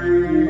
Amen.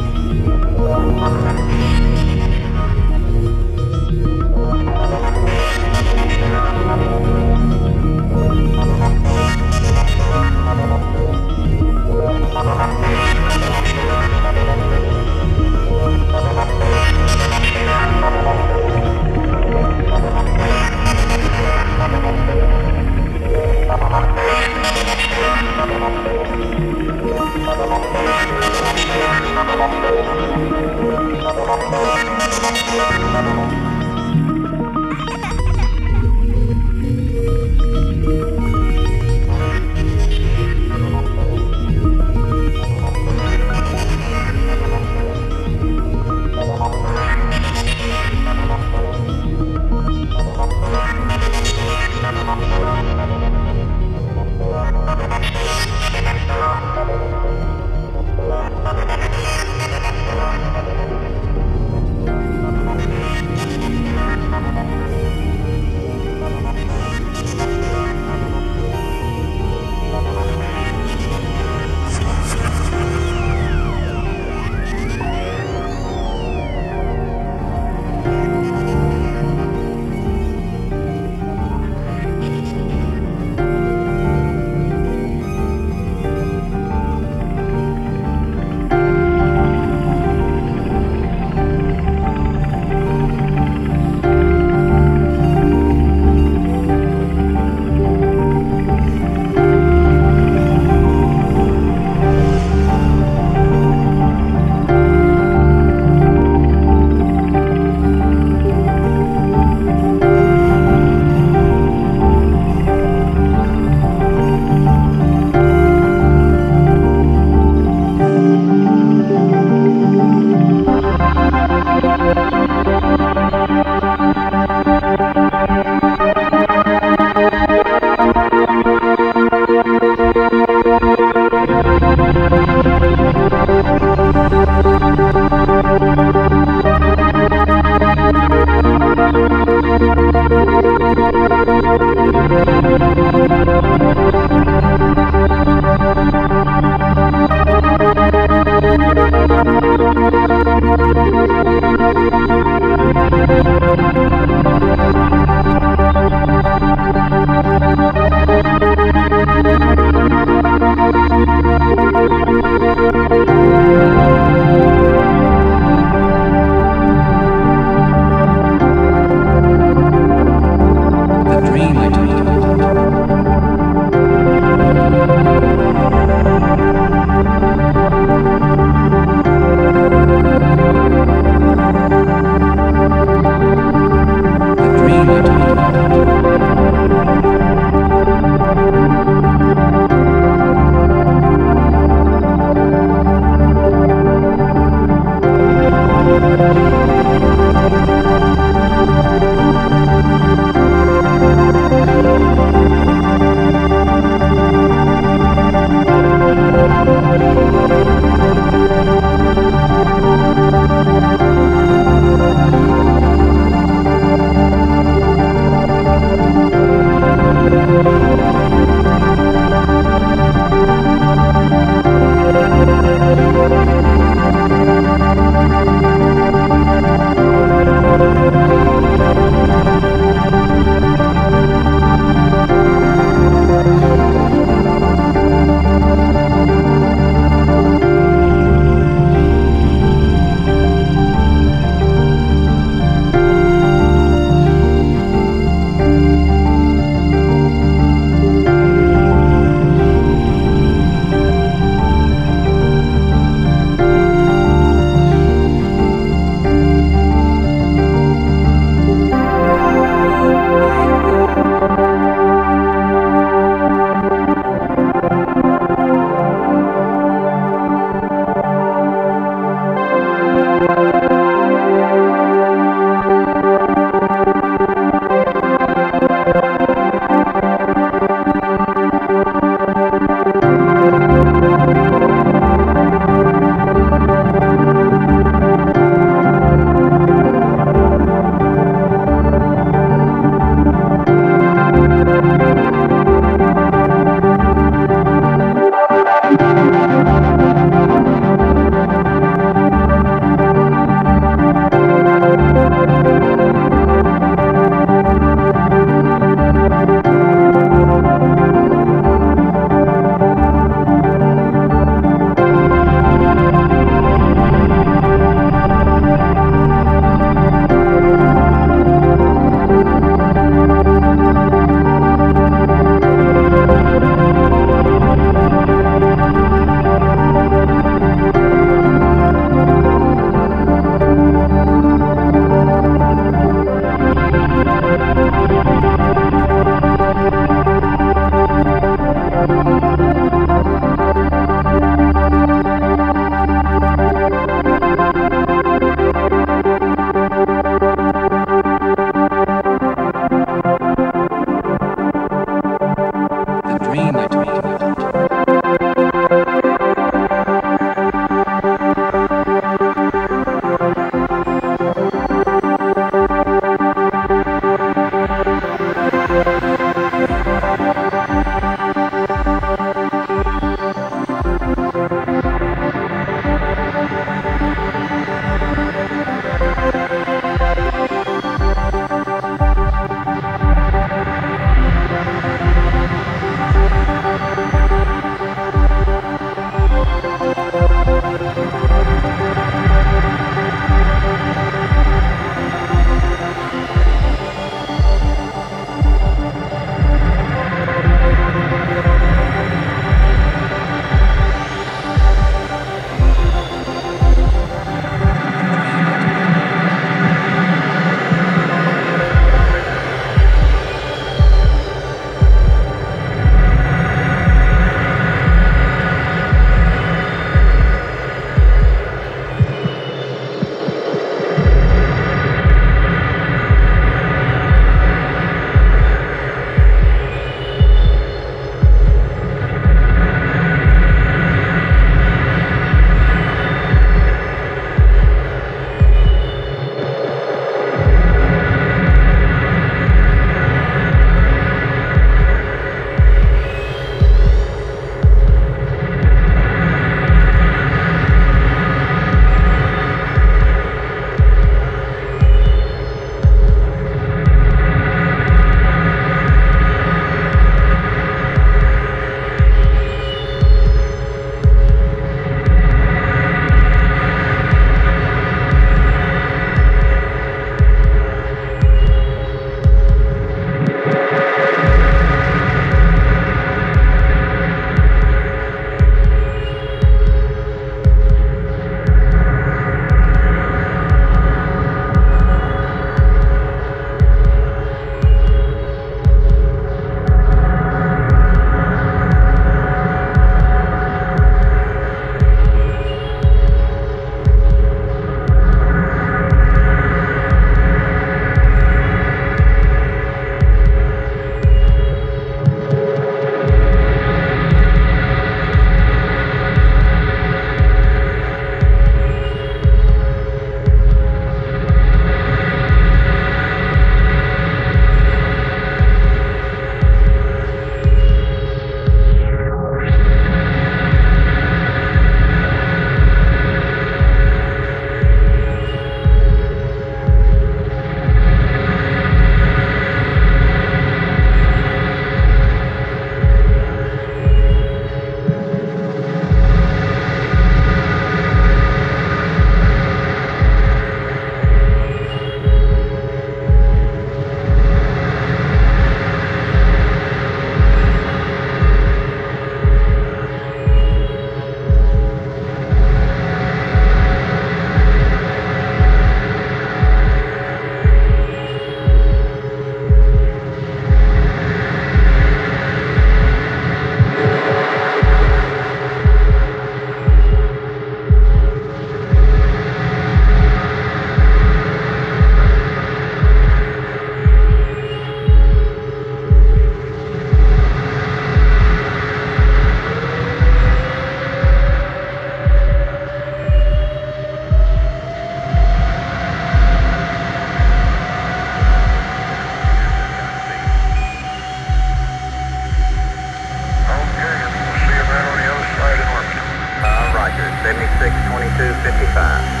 to 55.